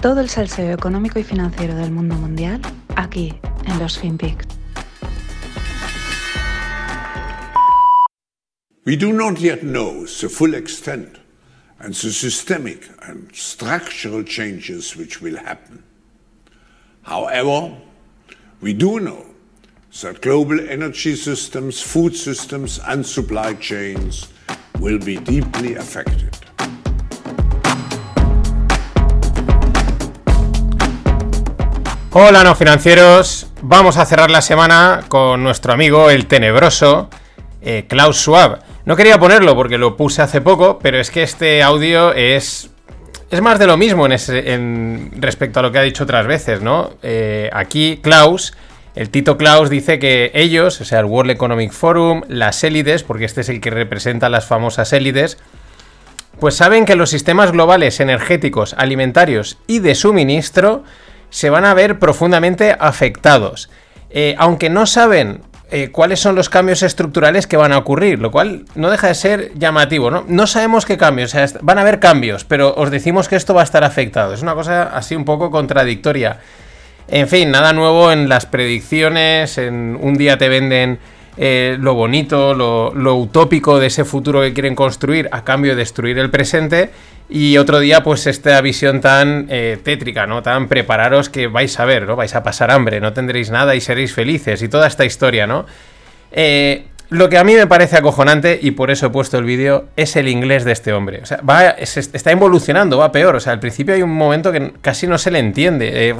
Todo el salseo económico y financiero del mundo mundial aquí en los FinPix. We do not yet know the full extent and the systemic and structural changes which will happen. However, we do know that global energy systems, food systems, and supply chains will be deeply affected. Hola no financieros, vamos a cerrar la semana con nuestro amigo el tenebroso eh, Klaus Schwab. No quería ponerlo porque lo puse hace poco, pero es que este audio es es más de lo mismo en, respecto a lo que ha dicho otras veces, ¿no? Eh, aquí Klaus, el Tito Klaus dice que ellos, o sea, el World Economic Forum, las élites, porque este es el que representa las famosas élites, pues saben que los sistemas globales energéticos, alimentarios y de suministro se van a ver profundamente afectados. Eh, aunque no saben eh, cuáles son los cambios estructurales que van a ocurrir, lo cual no deja de ser llamativo, ¿no? No sabemos qué cambios, van a haber cambios, pero os decimos que esto va a estar afectado. Es una cosa así un poco contradictoria. En fin, nada nuevo en las predicciones, en un día te venden eh, lo bonito, lo, utópico de ese futuro que quieren construir a cambio de destruir el presente. Y otro día, pues esta visión tan eh, tétrica, ¿no? Tan prepararos que vais a ver, ¿no? Vais a pasar hambre, no tendréis nada y seréis felices. Y toda esta historia, ¿no? Eh, lo que a mí me parece acojonante, y por eso he puesto el vídeo, es el inglés de este hombre. O sea, va, está evolucionando, va peor. O sea, al principio hay un momento que casi no se le entiende.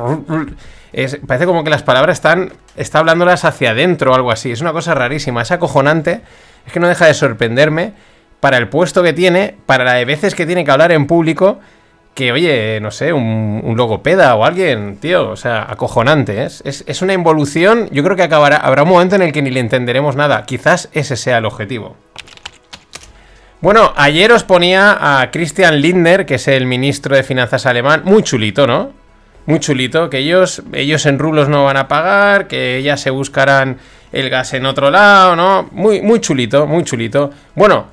Parece como que las palabras están. Está hablándolas hacia adentro o algo así. Es una cosa rarísima. Es acojonante. Es que no deja de sorprenderme para el puesto que tiene, para la de veces que tiene que hablar en público, que oye, no sé, un, logopeda o alguien, tío, o sea, acojonante, ¿eh? es, es, una involución, yo creo que acabará, habrá un momento en el que ni le entenderemos nada, quizás ese sea el objetivo. Bueno, ayer os ponía a Christian Lindner, que es el ministro de Finanzas alemán, muy chulito, ¿no? Muy chulito, que ellos, ellos en rublos no van a pagar, que ya se buscarán el gas en otro lado, ¿no? Muy, muy chulito, muy chulito. Bueno,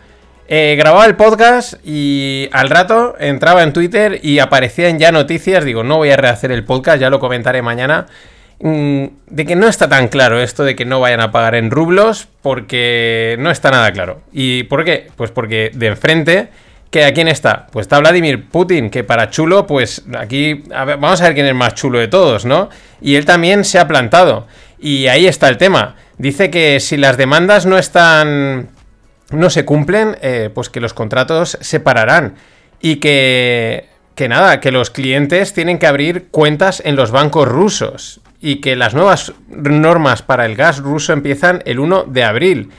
eh, grababa el podcast y al rato entraba en Twitter y aparecían ya noticias. Digo, no voy a rehacer el podcast, ya lo comentaré mañana. Mm, de que no está tan claro esto de que no vayan a pagar en rublos, porque no está nada claro. ¿Y por qué? Pues porque de enfrente, que ¿a quién está? Pues está Vladimir Putin, que para chulo, pues aquí vamos a ver quién es más chulo de todos, ¿no? Y él también se ha plantado. Y ahí está el tema. Dice que si las demandas no están no se cumplen, eh, pues que los contratos se pararán. Y que, que nada, que los clientes tienen que abrir cuentas en los bancos rusos. Y que las nuevas normas para el gas ruso empiezan el 1 de abril.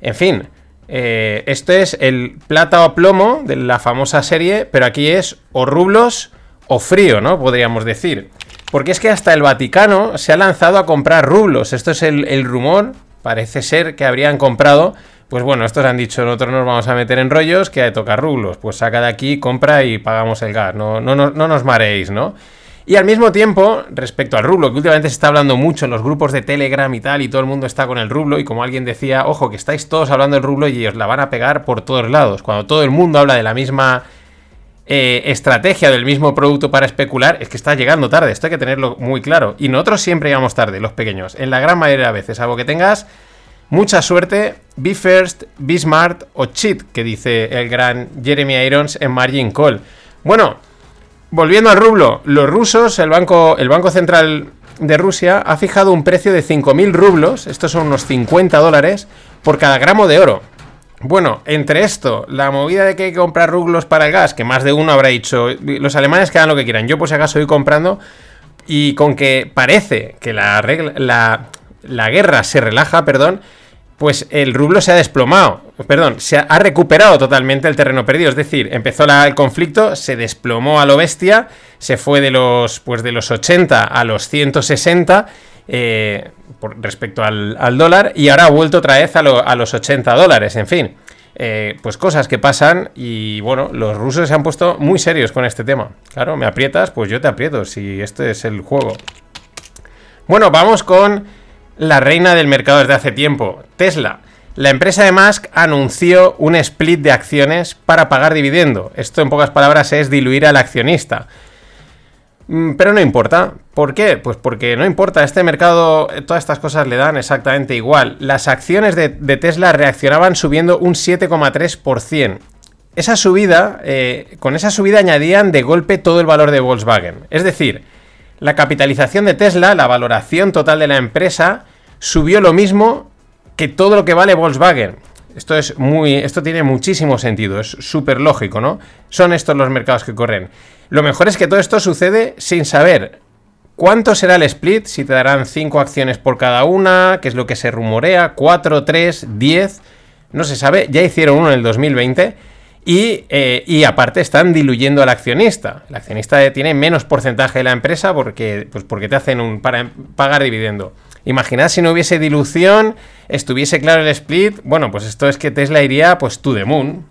En fin, eh, esto es el plata o plomo de la famosa serie, pero aquí es o rublos o frío, ¿no? Podríamos decir. Porque es que hasta el Vaticano se ha lanzado a comprar rublos. Esto es el, rumor. Parece ser que habrían comprado pues bueno, estos han dicho, nosotros nos vamos a meter en rollos que hay que tocar rublos. Pues saca de aquí, compra y pagamos el gas. No, no, no, no nos mareéis, ¿no? Y al mismo tiempo, respecto al rublo, que últimamente se está hablando mucho en los grupos de Telegram y tal, y todo el mundo está con el rublo, y como alguien decía, ojo, que estáis todos hablando del rublo y os la van a pegar por todos lados. Cuando todo el mundo habla de la misma eh, estrategia, del mismo producto para especular, es que está llegando tarde, esto hay que tenerlo muy claro. Y nosotros siempre llegamos tarde, los pequeños, en la gran mayoría de veces, algo que tengas Mucha suerte, be first, be smart o cheat, que dice el gran Jeremy Irons en Margin Call. Bueno, volviendo al rublo, los rusos, el banco, el banco Central de Rusia ha fijado un precio de 5.000 rublos, estos son unos 50 dólares, por cada gramo de oro. Bueno, entre esto, la movida de que hay que comprar rublos para el gas, que más de uno habrá dicho, los alemanes que hagan lo que quieran, yo por si acaso voy comprando, y con que parece que la, regla, la, la guerra se relaja, perdón, pues el rublo se ha desplomado, perdón, se ha, recuperado totalmente el terreno perdido, es decir, empezó el conflicto, se desplomó a lo bestia, se fue de los, pues de los 80 a los 160 eh, respecto al, dólar y ahora ha vuelto otra vez a, los 80 dólares, en fin. Eh, pues cosas que pasan y bueno, los rusos se han puesto muy serios con este tema. Claro, me aprietas, pues yo te aprieto, si este es el juego. Bueno, vamos con la reina del mercado desde hace tiempo, Tesla. La empresa de Musk anunció un split de acciones para pagar dividendo. Esto en pocas palabras es diluir al accionista. Mm, pero no importa. ¿Por qué? Pues porque no importa. Este mercado, eh, todas estas cosas le dan exactamente igual. Las acciones de, Tesla reaccionaban subiendo un 7,3%. Esa subida, eh, con esa subida añadían de golpe todo el valor de Volkswagen. Es decir, la capitalización de Tesla, la valoración total de la empresa, subió lo mismo que todo lo que vale Volkswagen. Esto es muy. Esto tiene muchísimo sentido, es súper lógico, ¿no? Son estos los mercados que corren. Lo mejor es que todo esto sucede sin saber cuánto será el split, si te darán 5 acciones por cada una, qué es lo que se rumorea, 4, 3, 10, no se sabe, ya hicieron uno en el 2020. Y, eh, y, aparte están diluyendo al accionista. El accionista tiene menos porcentaje de la empresa porque, pues porque te hacen un para pagar dividendo. Imaginad si no hubiese dilución, estuviese claro el split. Bueno, pues esto es que Tesla iría pues to the moon.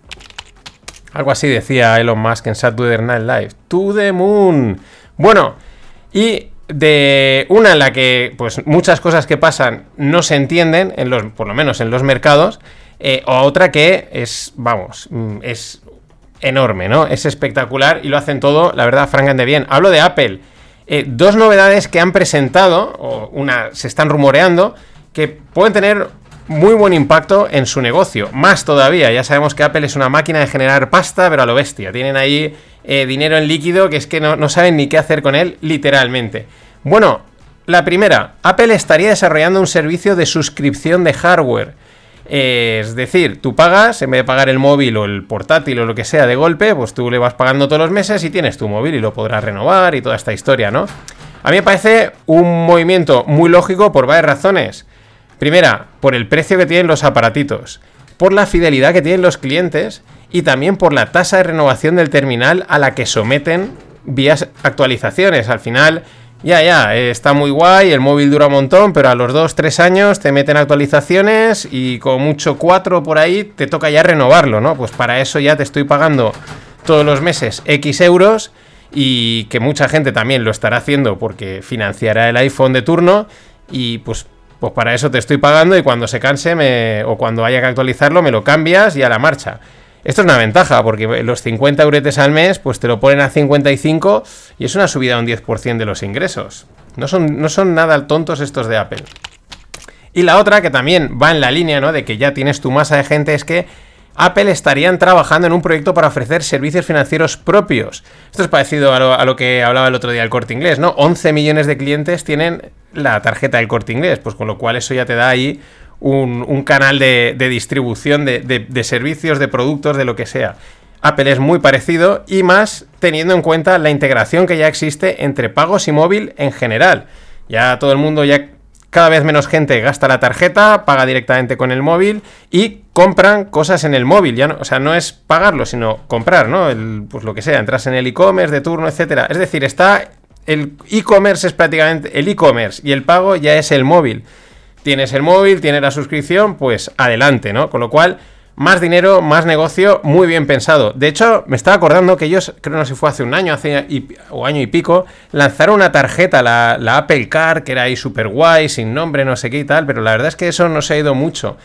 Algo así decía Elon Musk en Saturday Night Live. To the moon. Bueno, y de una en la que pues muchas cosas que pasan no se entienden, en los, por lo menos en los mercados, eh, o otra que es, vamos, mm, es enorme, ¿no? Es espectacular y lo hacen todo, la verdad, francamente bien. Hablo de Apple. Eh, dos novedades que han presentado, o una se están rumoreando, que pueden tener muy buen impacto en su negocio. Más todavía, ya sabemos que Apple es una máquina de generar pasta, pero a lo bestia. Tienen ahí eh, dinero en líquido que es que no, no saben ni qué hacer con él, literalmente. Bueno, la primera, Apple estaría desarrollando un servicio de suscripción de hardware es decir, tú pagas, en vez de pagar el móvil o el portátil o lo que sea de golpe, pues tú le vas pagando todos los meses y tienes tu móvil y lo podrás renovar y toda esta historia, ¿no? A mí me parece un movimiento muy lógico por varias razones. Primera, por el precio que tienen los aparatitos, por la fidelidad que tienen los clientes y también por la tasa de renovación del terminal a la que someten vías actualizaciones. Al final, ya, ya, eh, está muy guay, el móvil dura un montón, pero a los 2-3 años te meten actualizaciones y con mucho 4 por ahí te toca ya renovarlo, ¿no? Pues para eso ya te estoy pagando todos los meses X euros y que mucha gente también lo estará haciendo porque financiará el iPhone de turno y pues, pues para eso te estoy pagando y cuando se canse me, o cuando haya que actualizarlo me lo cambias y a la marcha. Esto es una ventaja, porque los 50 euretes al mes, pues te lo ponen a 55 y es una subida de un 10% de los ingresos. No son, no son nada tontos estos de Apple. Y la otra, que también va en la línea, ¿no? De que ya tienes tu masa de gente, es que Apple estarían trabajando en un proyecto para ofrecer servicios financieros propios. Esto es parecido a lo, a lo, que hablaba el otro día el corte inglés, ¿no? 11 millones de clientes tienen la tarjeta del corte inglés, pues con lo cual eso ya te da ahí un, canal de, distribución de, servicios, de productos, de lo que sea. Apple es muy parecido y más teniendo en cuenta la integración que ya existe entre pagos y móvil en general. Ya todo el mundo, ya cada vez menos gente gasta la tarjeta, paga directamente con el móvil y compran cosas en el móvil. Ya no, o sea, no es pagarlo, sino comprar, ¿no? pues lo que sea, entras en el e-commerce de turno, etcétera. Es decir, está el e-commerce es prácticamente el e-commerce y el pago ya es el móvil tienes el móvil, tienes la suscripción, pues adelante, ¿no? Con lo cual, más dinero, más negocio, muy bien pensado. De hecho, me estaba acordando que ellos, creo no sé si fue hace un año hace o año y pico, lanzaron una tarjeta, la, Apple Car, que era ahí súper guay, sin nombre, no sé qué y tal, pero la verdad es que eso no se ha ido mucho.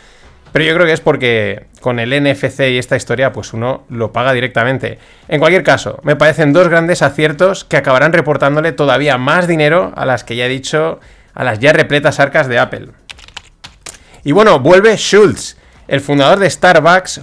Pero yo creo que es porque con el NFC y esta historia, pues uno lo paga directamente. En cualquier caso, me parecen dos grandes aciertos que acabarán reportándole todavía más dinero a las que ya he dicho, a las ya repletas arcas de Apple. Y bueno, vuelve Schultz. El fundador de Starbucks,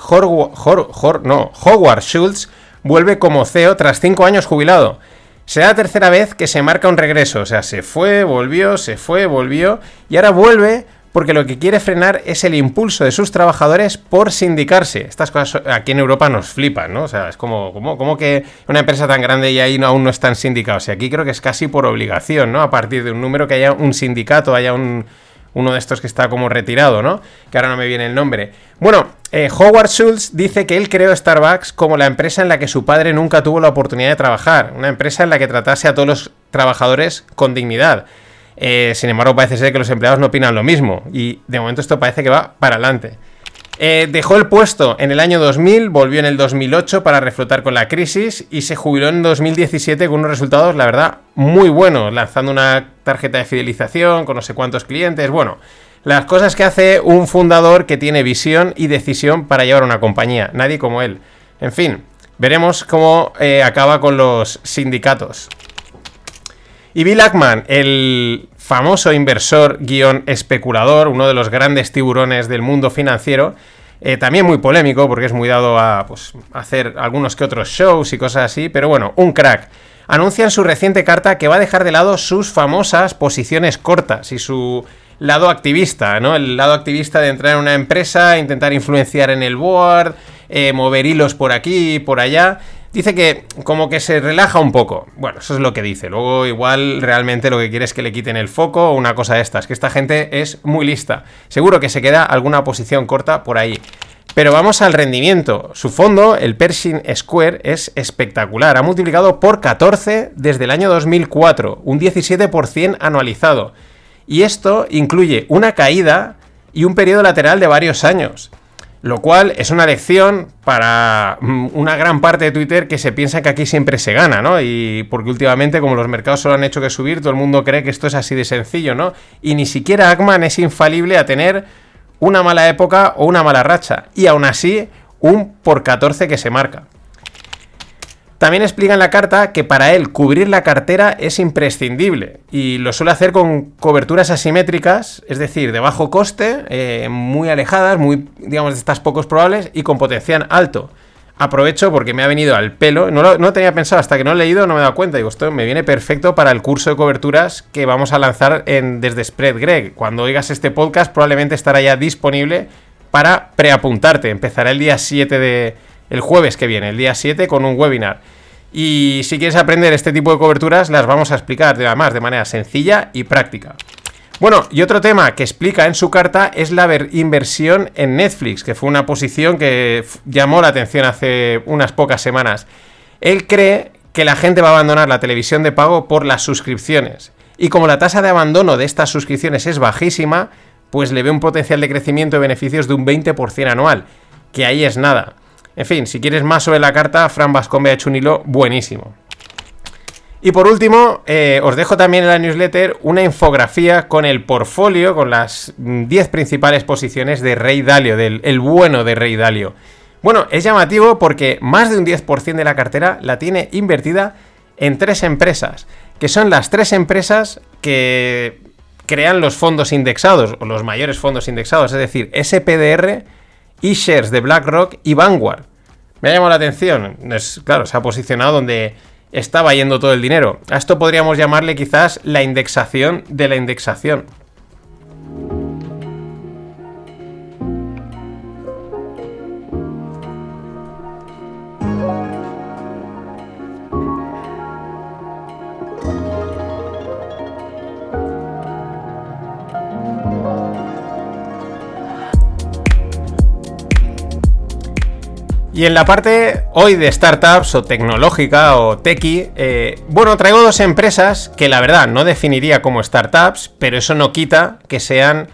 no, Howard Schultz, vuelve como CEO tras cinco años jubilado. Será la tercera vez que se marca un regreso. O sea, se fue, volvió, se fue, volvió. Y ahora vuelve porque lo que quiere frenar es el impulso de sus trabajadores por sindicarse. Estas cosas aquí en Europa nos flipan, ¿no? O sea, es como, como, como que una empresa tan grande y ahí aún no están sindicados. Y aquí creo que es casi por obligación, ¿no? A partir de un número que haya un sindicato, haya un, uno de estos que está como retirado, ¿no? Que ahora no me viene el nombre. Bueno, eh, Howard Schultz dice que él creó Starbucks como la empresa en la que su padre nunca tuvo la oportunidad de trabajar, una empresa en la que tratase a todos los trabajadores con dignidad. Eh, sin embargo, parece ser que los empleados no opinan lo mismo y de momento esto parece que va para adelante. Eh, dejó el puesto en el año 2000, volvió en el 2008 para reflotar con la crisis y se jubiló en 2017 con unos resultados, la verdad, muy buenos, lanzando una tarjeta de fidelización con no sé cuántos clientes. Bueno, las cosas que hace un fundador que tiene visión y decisión para llevar una compañía, nadie como él. En fin, veremos cómo eh, acaba con los sindicatos. Y Bill Ackman, el famoso inversor guion especulador, uno de los grandes tiburones del mundo financiero, eh, también muy polémico porque es muy dado a pues, hacer algunos que otros shows y cosas así, pero bueno, un crack. Anuncia en su reciente carta que va a dejar de lado sus famosas posiciones cortas y su lado activista, ¿no? El lado activista de entrar en una empresa, intentar influenciar en el board, eh, mover hilos por aquí y por allá. Dice que como que se relaja un poco. Bueno, eso es lo que dice. Luego igual realmente lo que quiere es que le quiten el foco o una cosa de estas. Que esta gente es muy lista. Seguro que se queda alguna posición corta por ahí. Pero vamos al rendimiento. Su fondo, el Pershing Square, es espectacular. Ha multiplicado por 14 desde el año 2004. Un 17% anualizado. Y esto incluye una caída y un periodo lateral de varios años. Lo cual es una lección para mm, una gran parte de Twitter que se piensa que aquí siempre se gana, ¿no? Y porque últimamente, como los mercados solo han hecho que subir, todo el mundo cree que esto es así de sencillo, ¿no? Y ni siquiera Ackman es infalible a tener una mala época o una mala racha. Y aún así, un por 14 que se marca. También explica en la carta que para él cubrir la cartera es imprescindible y lo suele hacer con coberturas asimétricas, es decir, de bajo coste, eh, muy alejadas, muy, digamos, de estas pocos probables y con potencial alto. Aprovecho porque me ha venido al pelo, no lo, no tenía pensado hasta que no he leído, no me he dado cuenta, digo, esto me viene perfecto para el curso de coberturas que vamos a lanzar en, desde Spread Greg. Cuando oigas este podcast probablemente estará ya disponible para preapuntarte, empezará el día 7 de el jueves que viene, el día 7, con un webinar. Y si quieres aprender este tipo de coberturas, las vamos a explicar además de manera sencilla y práctica. Bueno, y otro tema que explica en su carta es la inversión en Netflix, que fue una posición que llamó la atención hace unas pocas semanas. Él cree que la gente va a abandonar la televisión de pago por las suscripciones. Y como la tasa de abandono de estas suscripciones es bajísima, pues le ve un potencial de crecimiento de beneficios de un 20% anual, que ahí es nada. En fin, si quieres más sobre la carta, Fran Vascombe ha hecho un hilo buenísimo. Y por último, eh, os dejo también en la newsletter una infografía con el portfolio, con las 10 principales posiciones de Rey Dalio, del el bueno de Rey Dalio. Bueno, es llamativo porque más de un 10% de la cartera la tiene invertida en tres empresas, que son las tres empresas que crean los fondos indexados, o los mayores fondos indexados, es decir, SPDR, e-shares de BlackRock y Vanguard. Me ha llamado la atención. Es, claro, se ha posicionado donde estaba yendo todo el dinero. A esto podríamos llamarle quizás la indexación de la indexación. Y en la parte hoy de startups o tecnológica o techie, eh, bueno, traigo dos empresas que la verdad no definiría como startups, pero eso no quita que sean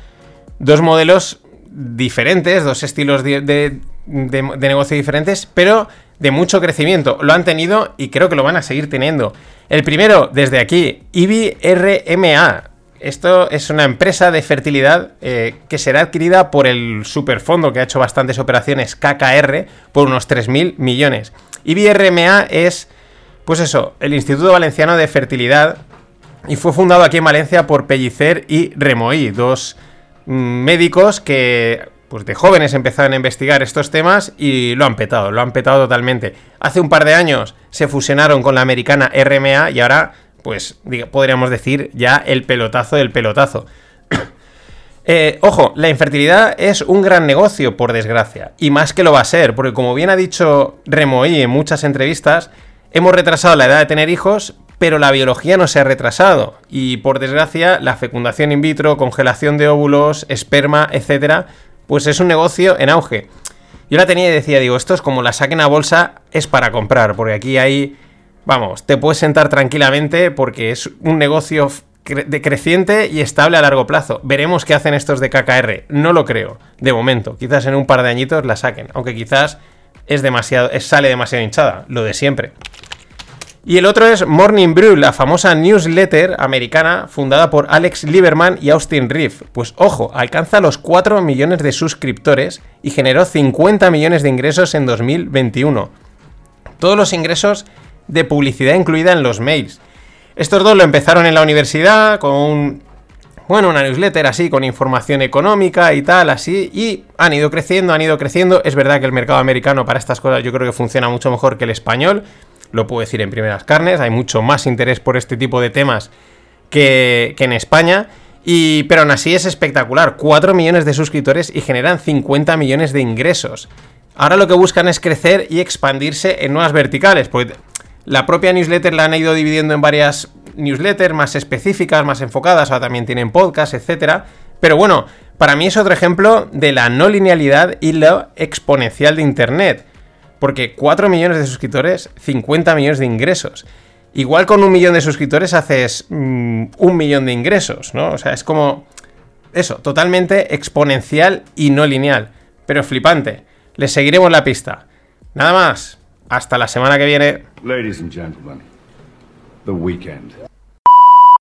dos modelos diferentes, dos estilos de, negocio diferentes, pero de mucho crecimiento. Lo han tenido y creo que lo van a seguir teniendo. El primero, desde aquí, IBRMA. Esto es una empresa de fertilidad eh, que será adquirida por el superfondo que ha hecho bastantes operaciones KKR por unos 3.000 millones. IBRMA es, pues eso, el Instituto Valenciano de Fertilidad y fue fundado aquí en Valencia por Pellicer y Remoí, dos mm, médicos que pues de jóvenes empezaron a investigar estos temas y lo han petado, lo han petado totalmente. Hace un par de años se fusionaron con la americana RMA y ahora pues podríamos decir ya el pelotazo del pelotazo. Eh, ojo, la infertilidad es un gran negocio, por desgracia, y más que lo va a ser, porque como bien ha dicho Remoí en muchas entrevistas, hemos retrasado la edad de tener hijos, pero la biología no se ha retrasado, y por desgracia la fecundación in vitro, congelación de óvulos, esperma, etcétera, pues es un negocio en auge. Yo la tenía y decía, digo, esto es como la saquen a bolsa, es para comprar, porque aquí hay Vamos, te puedes sentar tranquilamente porque es un negocio creciente y estable a largo plazo. Veremos qué hacen estos de KKR. No lo creo, de momento. Quizás en un par de añitos la saquen, aunque quizás es demasiado, sale demasiado hinchada, lo de siempre. Y el otro es Morning Brew, la famosa newsletter americana fundada por Alex Lieberman y Austin Reeve. Pues ojo, alcanza los 4 millones de suscriptores y generó 50 millones de ingresos en 2021. Todos los ingresos de publicidad incluida en los mails. Estos dos lo empezaron en la universidad con un, bueno, una newsletter así, con información económica y tal, así, y han ido creciendo, han ido creciendo. Es verdad que el mercado americano para estas cosas yo creo que funciona mucho mejor que el español, lo puedo decir en primeras carnes, hay mucho más interés por este tipo de temas que, que en España. Y, pero aún así es espectacular, 4 millones de suscriptores y generan 50 millones de ingresos. Ahora lo que buscan es crecer y expandirse en nuevas verticales, porque la propia newsletter la han ido dividiendo en varias newsletters más específicas, más enfocadas, ahora también tienen podcast, etc. Pero bueno, para mí es otro ejemplo de la no linealidad y lo exponencial de Internet. Porque 4 millones de suscriptores, 50 millones de ingresos. Igual con un millón de suscriptores haces mm, un millón de ingresos, ¿no? O sea, es como eso, totalmente exponencial y no lineal. Pero flipante. Les seguiremos la pista. Nada más. Hasta la semana que viene. Ladies and gentlemen, the weekend.